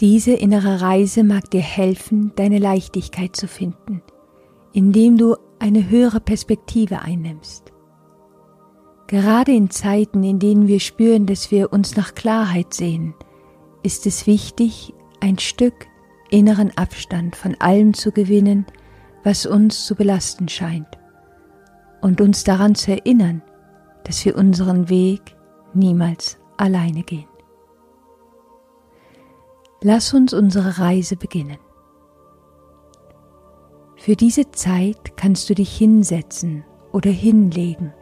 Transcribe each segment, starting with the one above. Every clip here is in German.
Diese innere Reise mag dir helfen, deine Leichtigkeit zu finden, indem du eine höhere Perspektive einnimmst. Gerade in Zeiten, in denen wir spüren, dass wir uns nach Klarheit sehen, ist es wichtig, ein Stück inneren Abstand von allem zu gewinnen, was uns zu belasten scheint, und uns daran zu erinnern, dass wir unseren Weg niemals alleine gehen. Lass uns unsere Reise beginnen. Für diese Zeit kannst du dich hinsetzen oder hinlegen,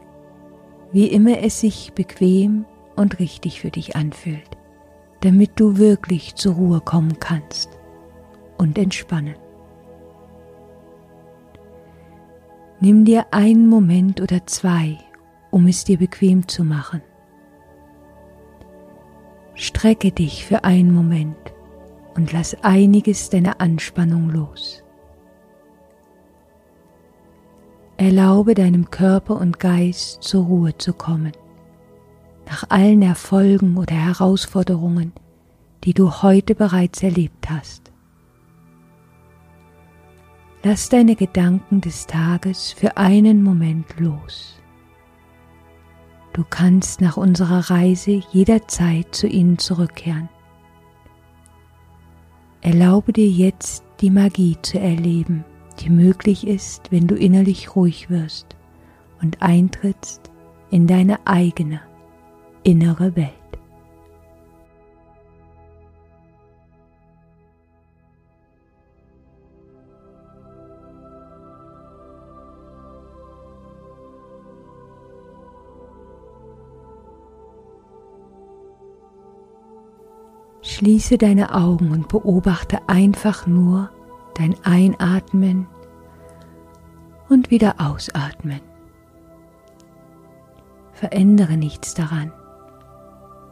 wie immer es sich bequem und richtig für dich anfühlt, damit du wirklich zur Ruhe kommen kannst und entspannen. Nimm dir einen Moment oder zwei, um es dir bequem zu machen. Strecke dich für einen Moment und lass einiges deiner Anspannung los. Erlaube deinem Körper und Geist zur Ruhe zu kommen, nach allen Erfolgen oder Herausforderungen, die du heute bereits erlebt hast. Lass deine Gedanken des Tages für einen Moment los. Du kannst nach unserer Reise jederzeit zu ihnen zurückkehren. Erlaube dir jetzt die Magie zu erleben, die möglich ist, wenn du innerlich ruhig wirst und eintrittst in deine eigene innere Welt. Schließe deine Augen und beobachte einfach nur dein Einatmen und wieder Ausatmen. Verändere nichts daran.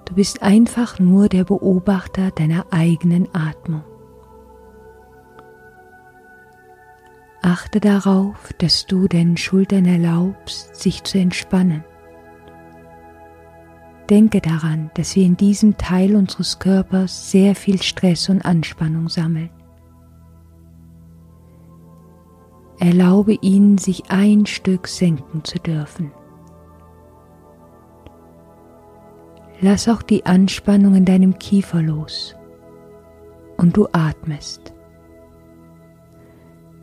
Du bist einfach nur der Beobachter deiner eigenen Atmung. Achte darauf, dass du deinen Schultern erlaubst, sich zu entspannen. Denke daran, dass wir in diesem Teil unseres Körpers sehr viel Stress und Anspannung sammeln. Erlaube ihnen, sich ein Stück senken zu dürfen. Lass auch die Anspannung in deinem Kiefer los und du atmest.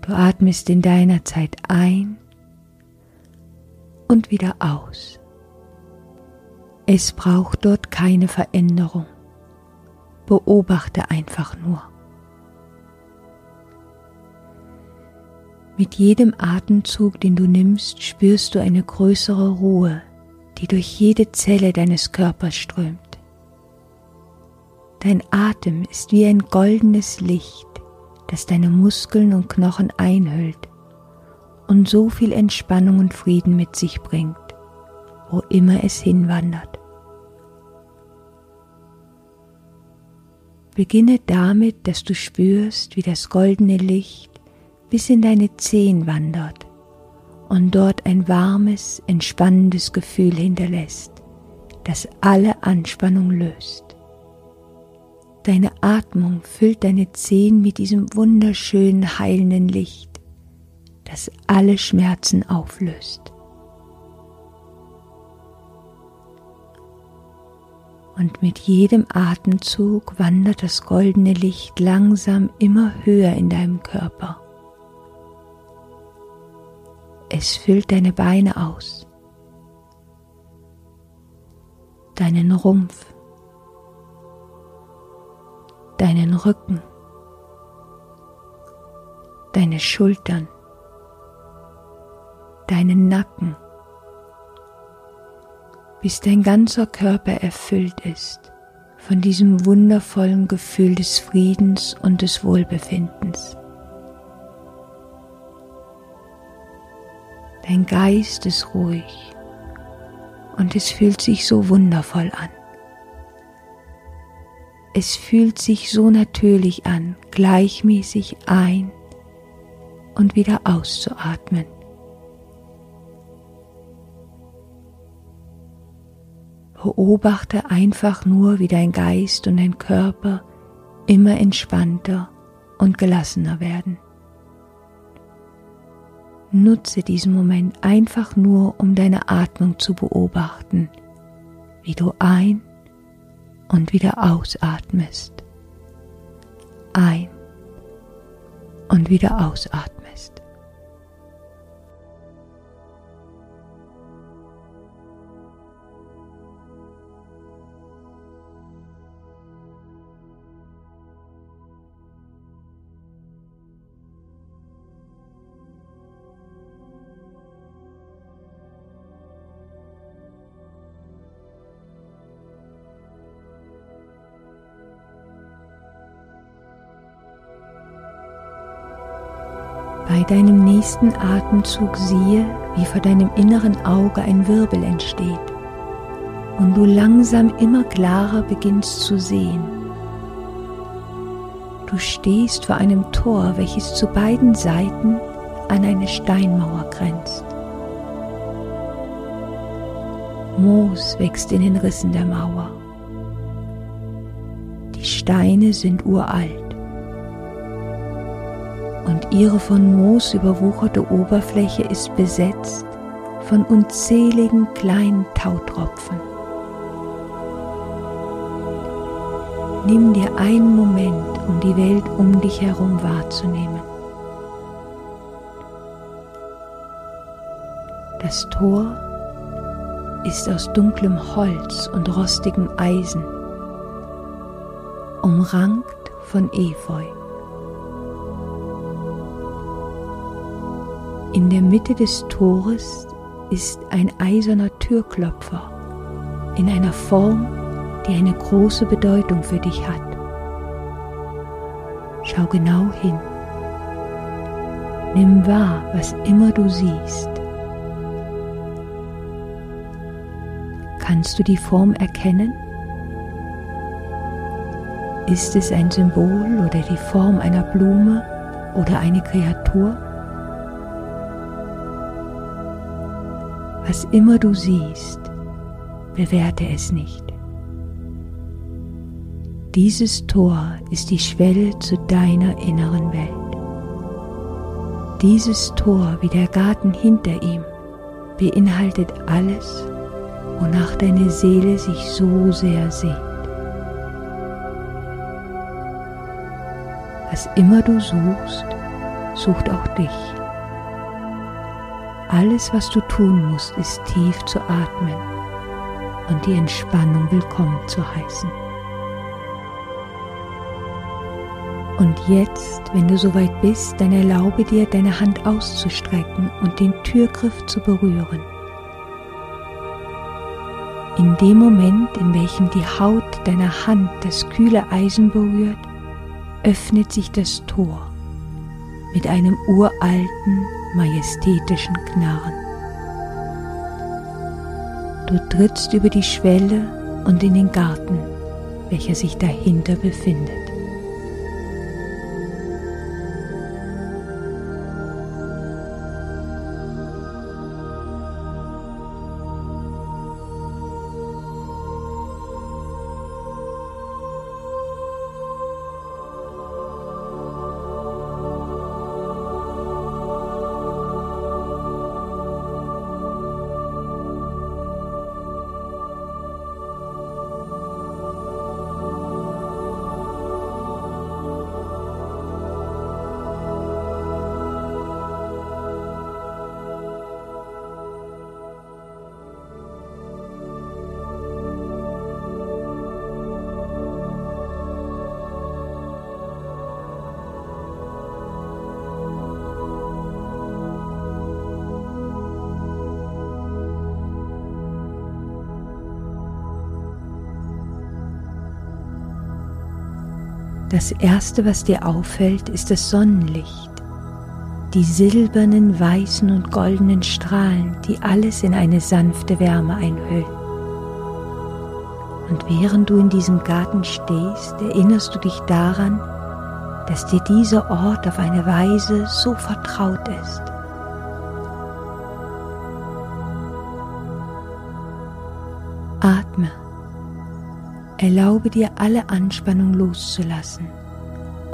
Du atmest in deiner Zeit ein und wieder aus. Es braucht dort keine Veränderung. Beobachte einfach nur. Mit jedem Atemzug, den du nimmst, spürst du eine größere Ruhe, die durch jede Zelle deines Körpers strömt. Dein Atem ist wie ein goldenes Licht, das deine Muskeln und Knochen einhüllt und so viel Entspannung und Frieden mit sich bringt, wo immer es hinwandert. Beginne damit, dass du spürst, wie das goldene Licht bis in deine Zehen wandert und dort ein warmes, entspannendes Gefühl hinterlässt, das alle Anspannung löst. Deine Atmung füllt deine Zehen mit diesem wunderschönen, heilenden Licht, das alle Schmerzen auflöst. Und mit jedem Atemzug wandert das goldene Licht langsam immer höher in deinem Körper. Es füllt deine Beine aus, deinen Rumpf, deinen Rücken, deine Schultern, deinen Nacken bis dein ganzer Körper erfüllt ist von diesem wundervollen Gefühl des Friedens und des Wohlbefindens. Dein Geist ist ruhig und es fühlt sich so wundervoll an. Es fühlt sich so natürlich an, gleichmäßig ein und wieder auszuatmen. Beobachte einfach nur, wie dein Geist und dein Körper immer entspannter und gelassener werden. Nutze diesen Moment einfach nur, um deine Atmung zu beobachten, wie du ein und wieder ausatmest. Ein und wieder ausatmest. Bei deinem nächsten Atemzug siehe, wie vor deinem inneren Auge ein Wirbel entsteht und du langsam immer klarer beginnst zu sehen. Du stehst vor einem Tor, welches zu beiden Seiten an eine Steinmauer grenzt. Moos wächst in den Rissen der Mauer. Die Steine sind uralt und ihre von Moos überwucherte Oberfläche ist besetzt von unzähligen kleinen Tautropfen. Nimm dir einen Moment, um die Welt um dich herum wahrzunehmen. Das Tor ist aus dunklem Holz und rostigem Eisen, umrankt von Efeu. In der Mitte des Tores ist ein eiserner Türklopfer in einer Form, die eine große Bedeutung für dich hat. Schau genau hin. Nimm wahr, was immer du siehst. Kannst du die Form erkennen? Ist es ein Symbol oder die Form einer Blume oder eine Kreatur? Was immer du siehst, bewerte es nicht. Dieses Tor ist die Schwelle zu deiner inneren Welt. Dieses Tor wie der Garten hinter ihm beinhaltet alles, wonach deine Seele sich so sehr sehnt. Was immer du suchst, sucht auch dich. Alles, was du tun musst, ist tief zu atmen und die Entspannung willkommen zu heißen. Und jetzt, wenn du soweit bist, dann erlaube dir, deine Hand auszustrecken und den Türgriff zu berühren. In dem Moment, in welchem die Haut deiner Hand das kühle Eisen berührt, öffnet sich das Tor mit einem uralten, majestätischen Knarren. Du trittst über die Schwelle und in den Garten, welcher sich dahinter befindet. Das Erste, was dir auffällt, ist das Sonnenlicht, die silbernen, weißen und goldenen Strahlen, die alles in eine sanfte Wärme einhüllen. Und während du in diesem Garten stehst, erinnerst du dich daran, dass dir dieser Ort auf eine Weise so vertraut ist. Erlaube dir alle Anspannung loszulassen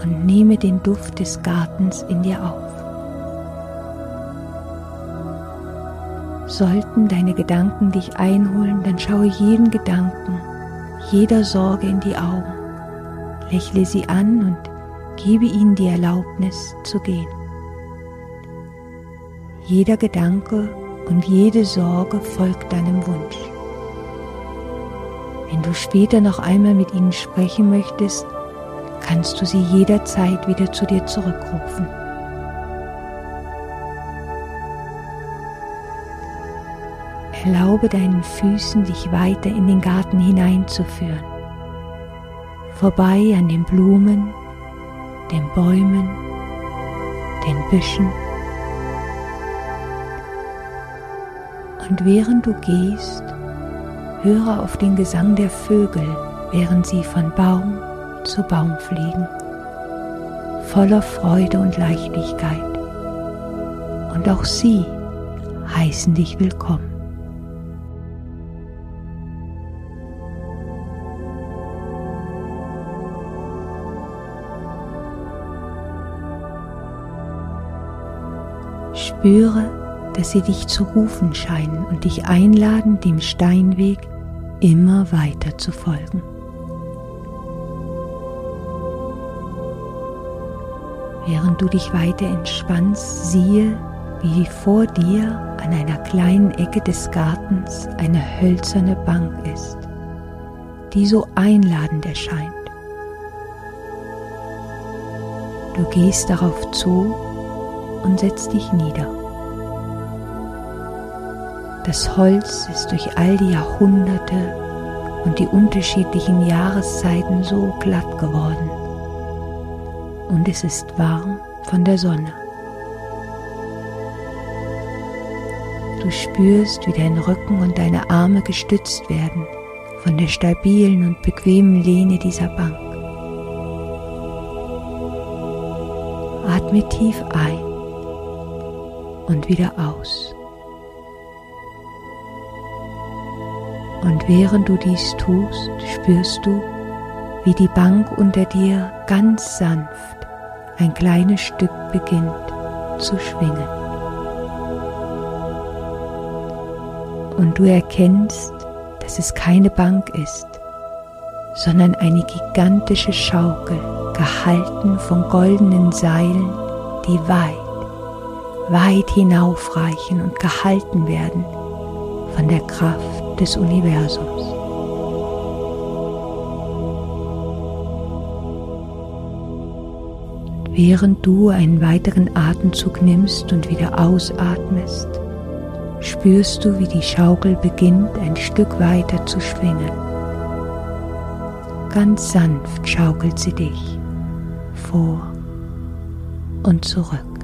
und nehme den Duft des Gartens in dir auf. Sollten deine Gedanken dich einholen, dann schaue jeden Gedanken, jeder Sorge in die Augen, lächle sie an und gebe ihnen die Erlaubnis zu gehen. Jeder Gedanke und jede Sorge folgt deinem Wunsch. Wenn du später noch einmal mit ihnen sprechen möchtest, kannst du sie jederzeit wieder zu dir zurückrufen. Erlaube deinen Füßen, dich weiter in den Garten hineinzuführen, vorbei an den Blumen, den Bäumen, den Büschen. Und während du gehst, höre auf den Gesang der Vögel, während sie von Baum zu Baum fliegen, voller Freude und Leichtigkeit. Und auch sie heißen dich willkommen. Spüre, dass sie dich zu rufen scheinen und dich einladen, dem Steinweg immer weiter zu folgen. Während du dich weiter entspannst, siehe, wie vor dir an einer kleinen Ecke des Gartens eine hölzerne Bank ist, die so einladend erscheint. Du gehst darauf zu und setzt dich nieder. Das Holz ist durch all die Jahrhunderte und die unterschiedlichen Jahreszeiten so glatt geworden. Und es ist warm von der Sonne. Du spürst, wie dein Rücken und deine Arme gestützt werden von der stabilen und bequemen Lehne dieser Bank. Atme tief ein und wieder aus. Und während du dies tust, spürst du, wie die Bank unter dir ganz sanft ein kleines Stück beginnt zu schwingen. Und du erkennst, dass es keine Bank ist, sondern eine gigantische Schaukel, gehalten von goldenen Seilen, die weit, weit hinaufreichen und gehalten werden von der Kraft des Universums. Während du einen weiteren Atemzug nimmst und wieder ausatmest, spürst du, wie die Schaukel beginnt ein Stück weiter zu schwingen. Ganz sanft schaukelt sie dich vor und zurück,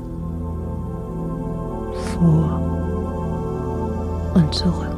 vor und zurück.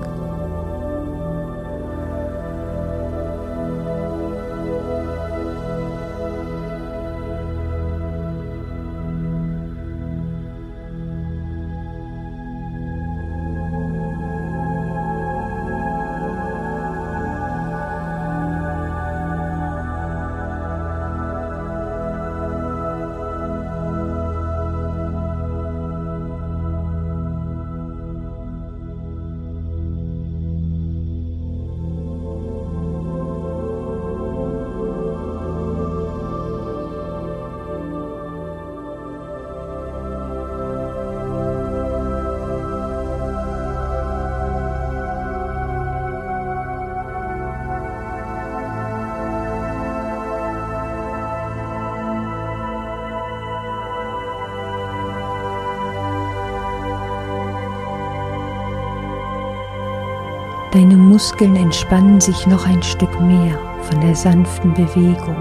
Muskeln entspannen sich noch ein Stück mehr von der sanften Bewegung.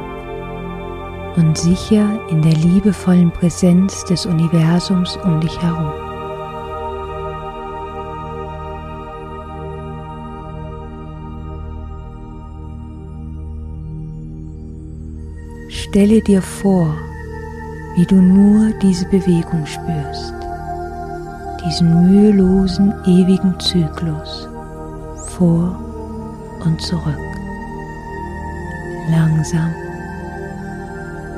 Und sicher in der liebevollen Präsenz des Universums um dich herum. Stelle dir vor, wie du nur diese Bewegung spürst, diesen mühelosen, ewigen Zyklus vor und zurück, langsam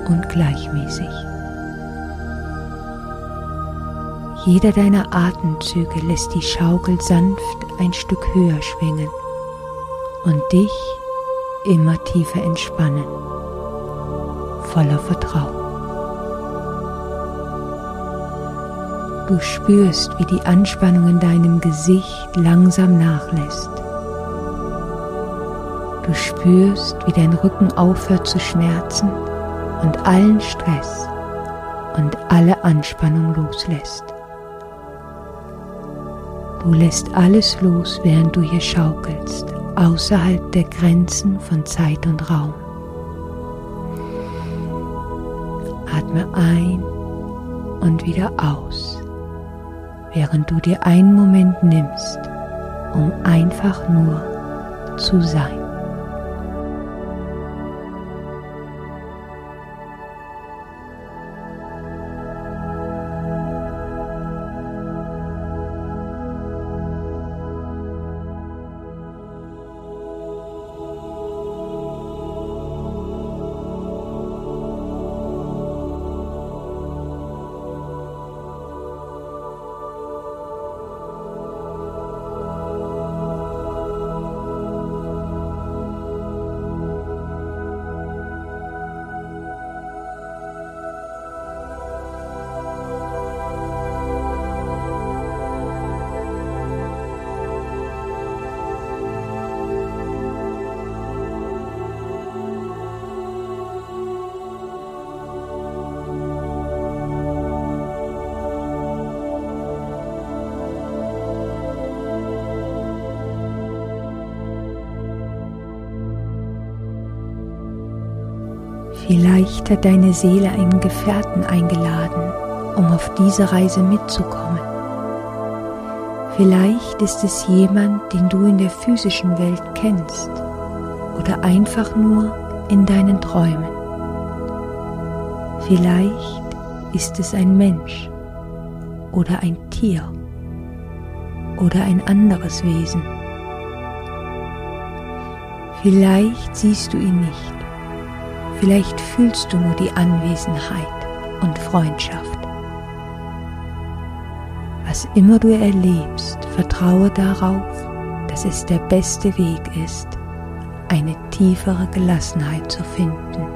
und gleichmäßig. Jeder deiner Atemzüge lässt die Schaukel sanft ein Stück höher schwingen und dich immer tiefer entspannen, voller Vertrauen. Du spürst, wie die Anspannung in deinem Gesicht langsam nachlässt. Du spürst, wie dein Rücken aufhört zu schmerzen und allen Stress und alle Anspannung loslässt. Du lässt alles los, während du hier schaukelst, außerhalb der Grenzen von Zeit und Raum. Atme ein und wieder aus während du dir einen Moment nimmst, um einfach nur zu sein. Vielleicht hat deine Seele einen Gefährten eingeladen, um auf diese Reise mitzukommen. Vielleicht ist es jemand, den du in der physischen Welt kennst oder einfach nur in deinen Träumen. Vielleicht ist es ein Mensch oder ein Tier oder ein anderes Wesen. Vielleicht siehst du ihn nicht Vielleicht fühlst du nur die Anwesenheit und Freundschaft. Was immer du erlebst, vertraue darauf, dass es der beste Weg ist, eine tiefere Gelassenheit zu finden,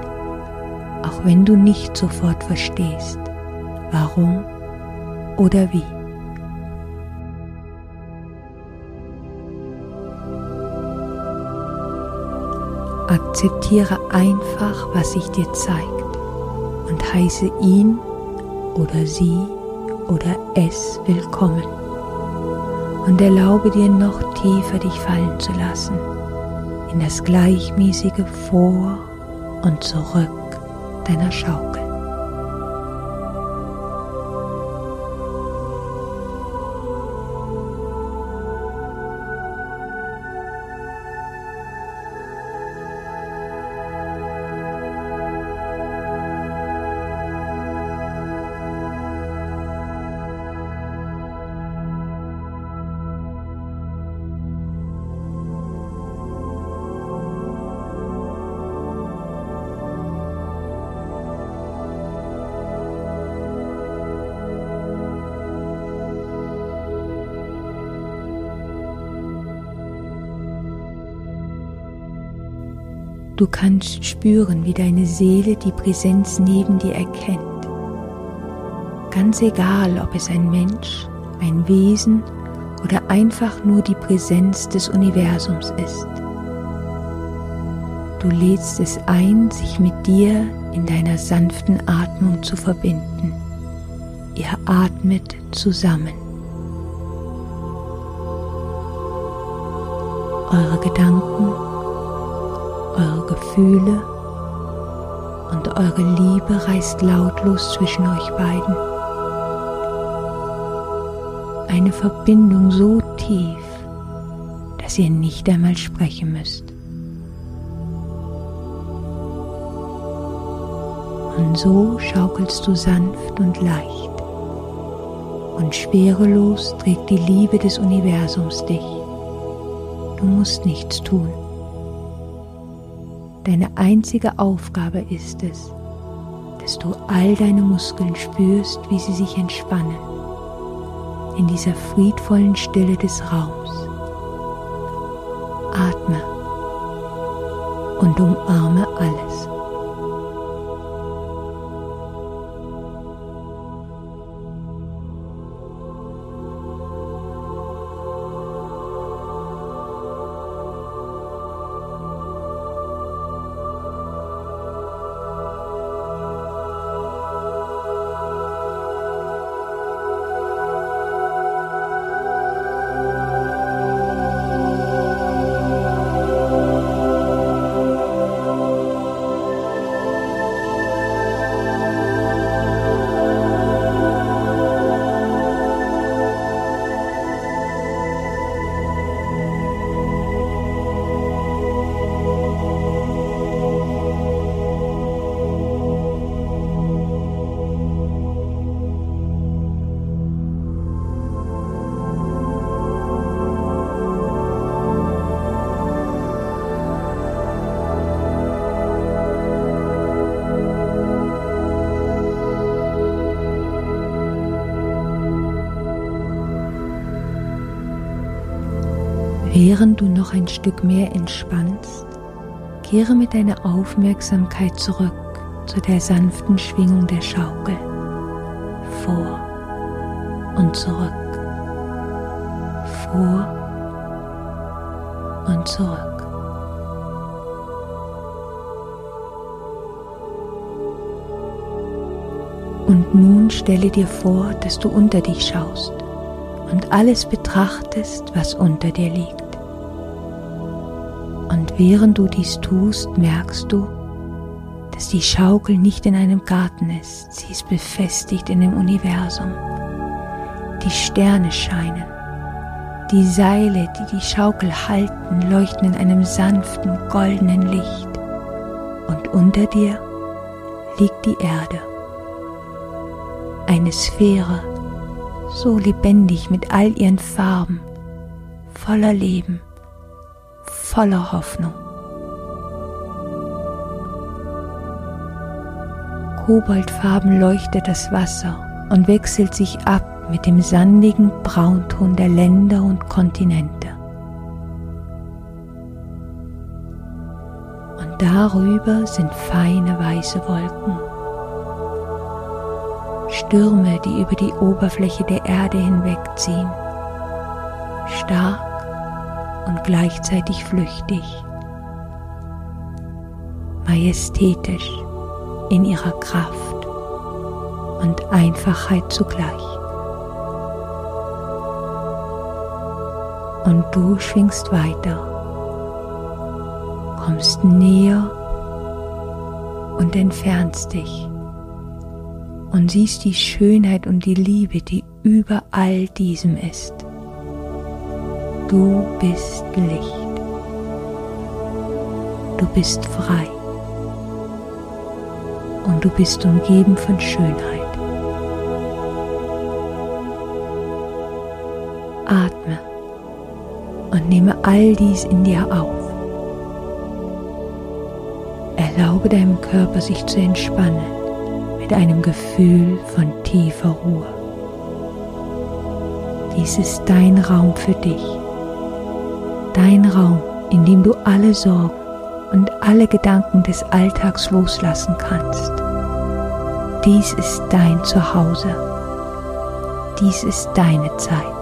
auch wenn du nicht sofort verstehst, warum oder wie. Akzeptiere einfach, was sich dir zeigt und heiße ihn oder sie oder es willkommen. Und erlaube dir noch tiefer dich fallen zu lassen in das gleichmäßige Vor und Zurück deiner Schaukel. Du kannst spüren, wie deine Seele die Präsenz neben dir erkennt. Ganz egal, ob es ein Mensch, ein Wesen oder einfach nur die Präsenz des Universums ist. Du lädst es ein, sich mit dir in deiner sanften Atmung zu verbinden. Ihr atmet zusammen. Eure Gedanken eure Gefühle und eure Liebe reißt lautlos zwischen euch beiden. Eine Verbindung so tief, dass ihr nicht einmal sprechen müsst. Und so schaukelst du sanft und leicht. Und schwerelos trägt die Liebe des Universums dich. Du musst nichts tun. Deine einzige Aufgabe ist es, dass du all deine Muskeln spürst, wie sie sich entspannen in dieser friedvollen Stille des Raums. Atme und umarme alles. Während du noch ein Stück mehr entspannst, kehre mit deiner Aufmerksamkeit zurück zu der sanften Schwingung der Schaukel. Vor und zurück. Vor und zurück. Und nun stelle dir vor, dass du unter dich schaust und alles betrachtest, was unter dir liegt. Und während du dies tust, merkst du, dass die Schaukel nicht in einem Garten ist, sie ist befestigt in dem Universum. Die Sterne scheinen, die Seile, die die Schaukel halten, leuchten in einem sanften, goldenen Licht. Und unter dir liegt die Erde, eine Sphäre, so lebendig mit all ihren Farben, voller Leben voller Hoffnung. Koboldfarben leuchtet das Wasser und wechselt sich ab mit dem sandigen Braunton der Länder und Kontinente. Und darüber sind feine weiße Wolken. Stürme, die über die Oberfläche der Erde hinwegziehen. Stark und gleichzeitig flüchtig, majestätisch in ihrer Kraft und Einfachheit zugleich. Und du schwingst weiter, kommst näher und entfernst dich und siehst die Schönheit und die Liebe, die über all diesem ist. Du bist Licht. Du bist frei. Und du bist umgeben von Schönheit. Atme und nehme all dies in dir auf. Erlaube deinem Körper sich zu entspannen mit einem Gefühl von tiefer Ruhe. Dies ist dein Raum für dich dein Raum, in dem du alle Sorgen und alle Gedanken des Alltags loslassen kannst. Dies ist dein Zuhause. Dies ist deine Zeit.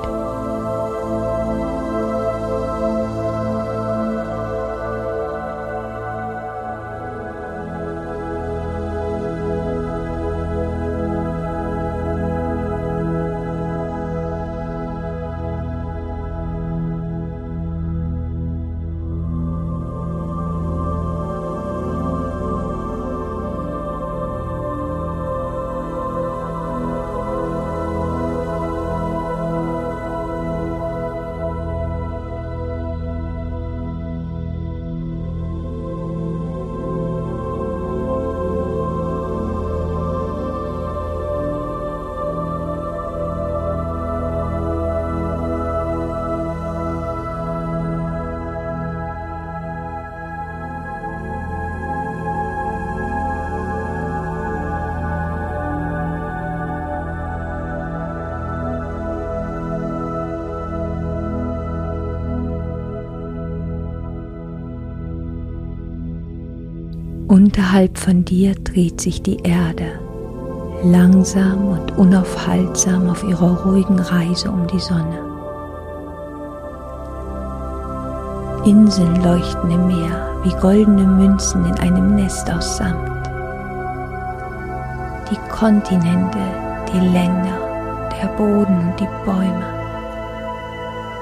Unterhalb von dir dreht sich die Erde langsam und unaufhaltsam auf ihrer ruhigen Reise um die Sonne. Inseln leuchten im Meer wie goldene Münzen in einem Nest aus Samt. Die Kontinente, die Länder, der Boden und die Bäume,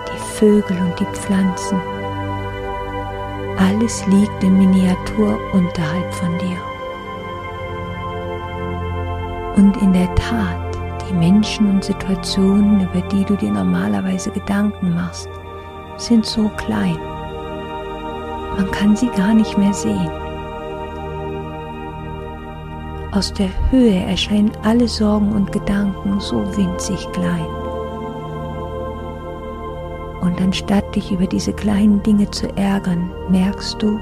die Vögel und die Pflanzen, alles liegt in Miniatur unterhalb von dir. Und in der Tat, die Menschen und Situationen, über die du dir normalerweise Gedanken machst, sind so klein. Man kann sie gar nicht mehr sehen. Aus der Höhe erscheinen alle Sorgen und Gedanken so winzig klein. Und anstatt dich über diese kleinen Dinge zu ärgern, merkst du,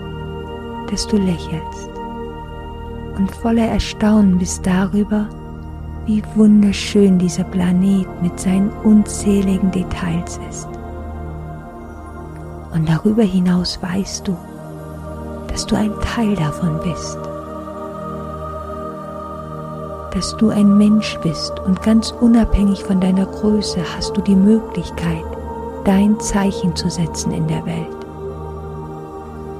dass du lächelst und voller Erstaunen bist darüber, wie wunderschön dieser Planet mit seinen unzähligen Details ist. Und darüber hinaus weißt du, dass du ein Teil davon bist, dass du ein Mensch bist und ganz unabhängig von deiner Größe hast du die Möglichkeit, dein Zeichen zu setzen in der Welt.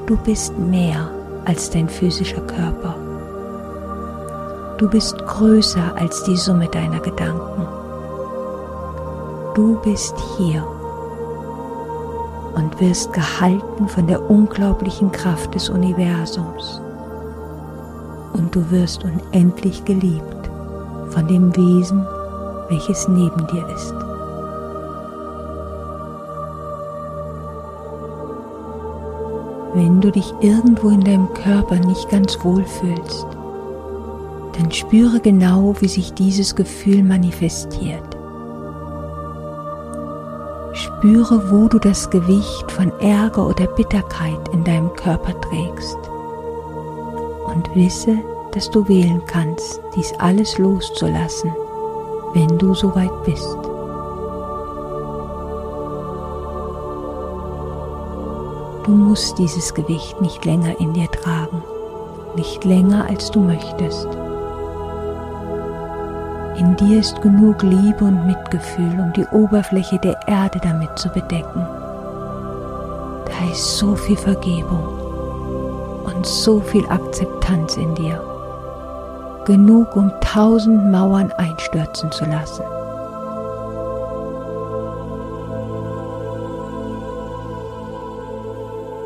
Du bist mehr als dein physischer Körper. Du bist größer als die Summe deiner Gedanken. Du bist hier und wirst gehalten von der unglaublichen Kraft des Universums. Und du wirst unendlich geliebt von dem Wesen, welches neben dir ist. Wenn du dich irgendwo in deinem Körper nicht ganz wohl fühlst, dann spüre genau, wie sich dieses Gefühl manifestiert. Spüre, wo du das Gewicht von Ärger oder Bitterkeit in deinem Körper trägst. Und wisse, dass du wählen kannst, dies alles loszulassen, wenn du soweit bist. Du musst dieses Gewicht nicht länger in dir tragen, nicht länger als du möchtest. In dir ist genug Liebe und Mitgefühl, um die Oberfläche der Erde damit zu bedecken. Da ist so viel Vergebung und so viel Akzeptanz in dir. Genug, um tausend Mauern einstürzen zu lassen.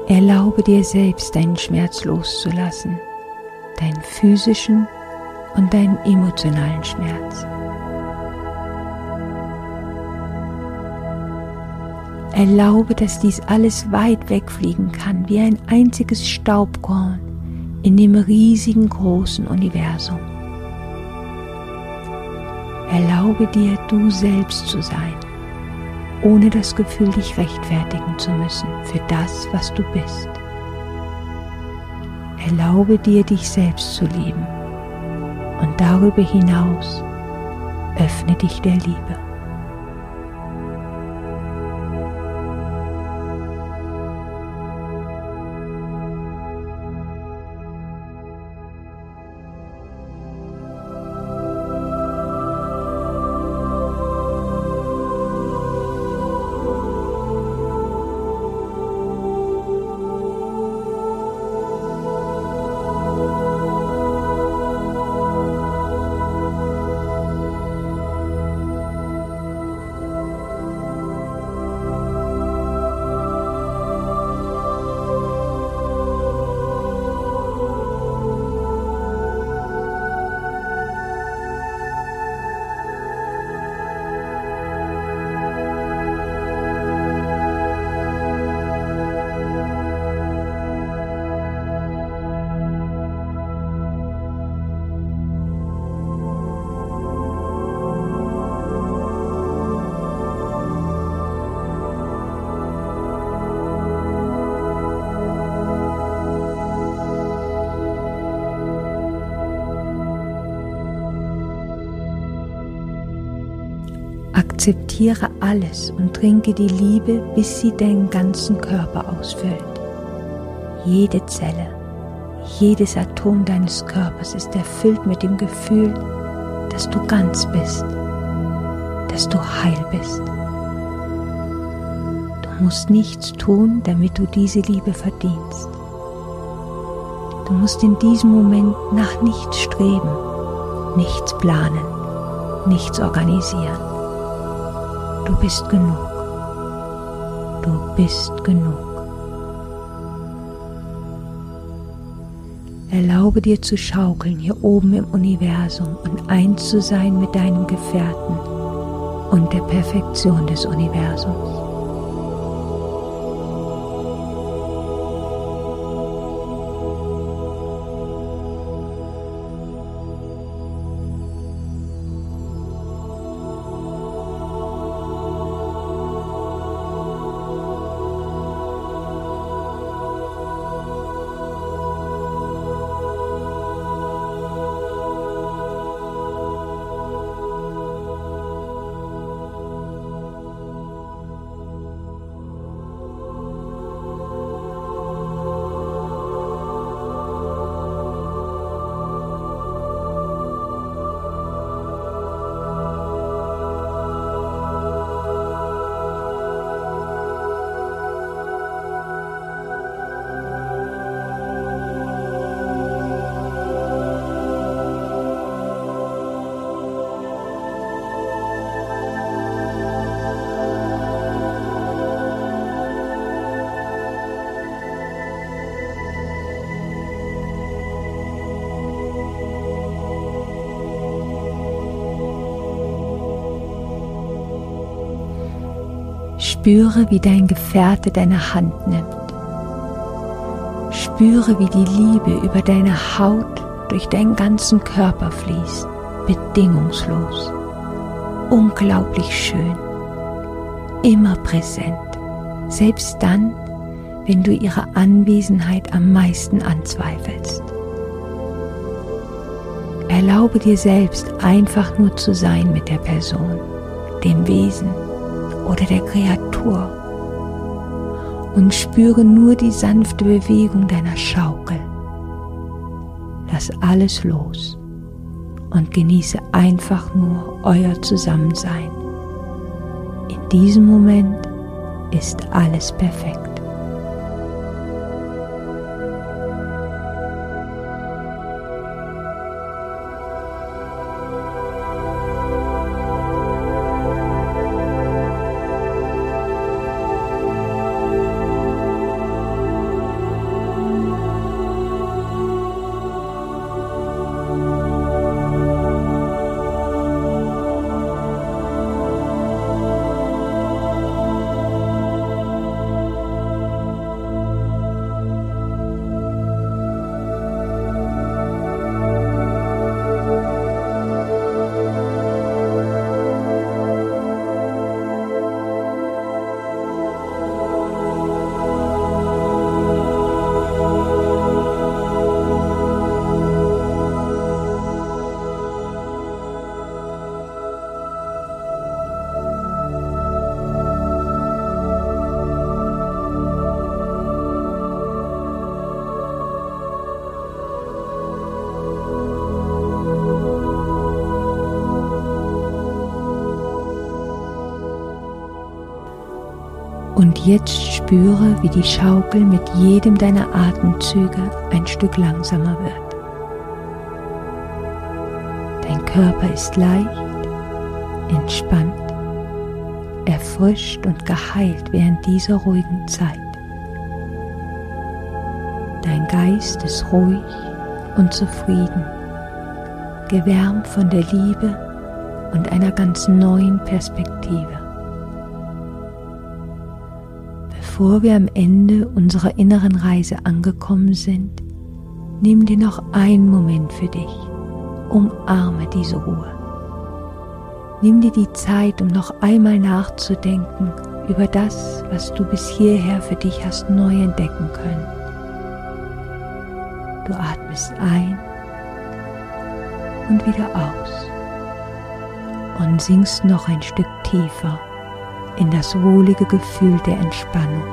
Erlaube dir selbst deinen Schmerz loszulassen, deinen physischen und deinen emotionalen Schmerz. Erlaube, dass dies alles weit wegfliegen kann, wie ein einziges Staubkorn in dem riesigen großen Universum. Erlaube dir, du selbst zu sein, ohne das Gefühl, dich rechtfertigen zu müssen für das, was du bist. Erlaube dir, dich selbst zu lieben und darüber hinaus öffne dich der Liebe. Akzeptiere alles und trinke die Liebe, bis sie deinen ganzen Körper ausfüllt. Jede Zelle, Jedes Atom deines Körpers ist erfüllt mit dem Gefühl, dass du ganz bist, dass du heil bist. Du musst nichts tun, damit du diese Liebe verdienst. Du musst in diesem Moment nach nichts streben, nichts planen, nichts organisieren. Du bist genug. Du bist genug. Erlaube dir zu schaukeln hier oben im Universum und eins zu sein mit deinem Gefährten und der Perfektion des Universums. Spüre, wie dein Gefährte deine Hand nimmt. Spüre, wie die Liebe über deine Haut durch deinen ganzen Körper fließt, bedingungslos, unglaublich schön, immer präsent, selbst dann, wenn du ihre Anwesenheit am meisten anzweifelst. Erlaube dir selbst einfach nur zu sein mit der Person, dem Wesen, oder der Kreatur und spüre nur die sanfte Bewegung deiner Schaukel. Lass alles los und genieße einfach nur euer Zusammensein. In diesem Moment ist alles perfekt. Und jetzt spüre, wie die Schaukel mit jedem deiner Atemzüge ein Stück langsamer wird. Dein Körper ist leicht, entspannt, erfrischt und geheilt während dieser ruhigen Zeit. Dein Geist ist ruhig und zufrieden, gewärmt von der Liebe und einer ganz neuen Perspektive. Bevor wir am Ende unserer inneren Reise angekommen sind, nimm dir noch einen Moment für dich. Umarme diese Ruhe. Nimm dir die Zeit, um noch einmal nachzudenken über das, was du bis hierher für dich hast neu entdecken können. Du atmest ein und wieder aus und sinkst noch ein Stück tiefer in das wohlige Gefühl der Entspannung,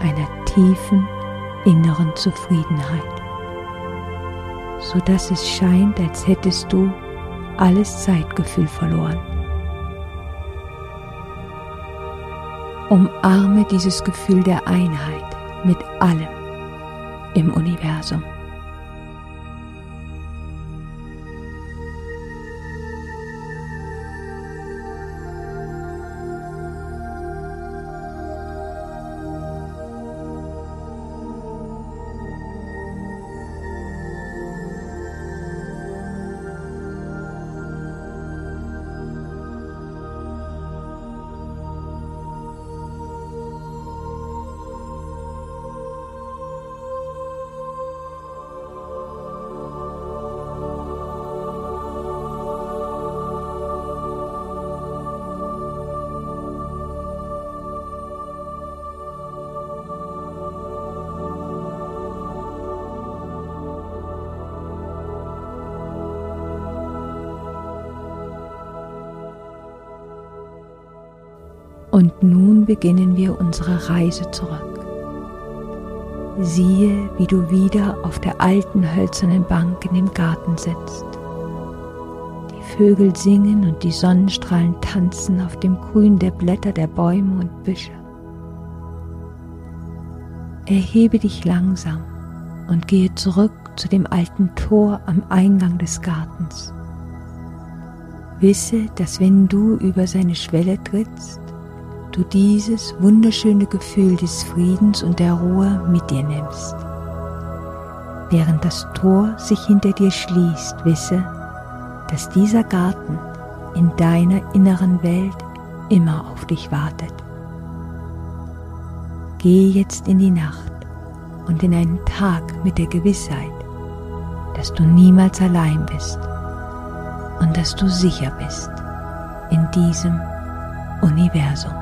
einer tiefen inneren Zufriedenheit. so dass es scheint, als hättest du alles Zeitgefühl verloren. Umarme dieses Gefühl der Einheit mit allem im Universum. Und nun beginnen wir unsere Reise zurück. Siehe, wie du wieder auf der alten hölzernen Bank in dem Garten sitzt. Die Vögel singen und die Sonnenstrahlen tanzen auf dem Grün der Blätter der Bäume und Büsche. Erhebe dich langsam und gehe zurück zu dem alten Tor am Eingang des Gartens. Wisse, dass wenn du über seine Schwelle trittst, du dieses wunderschöne Gefühl des Friedens und der Ruhe mit dir nimmst. Während das Tor sich hinter dir schließt, wisse, dass dieser Garten in deiner inneren Welt immer auf dich wartet. Gehe jetzt in die Nacht und in einen Tag mit der Gewissheit, dass du niemals allein bist und dass du sicher bist in diesem Universum.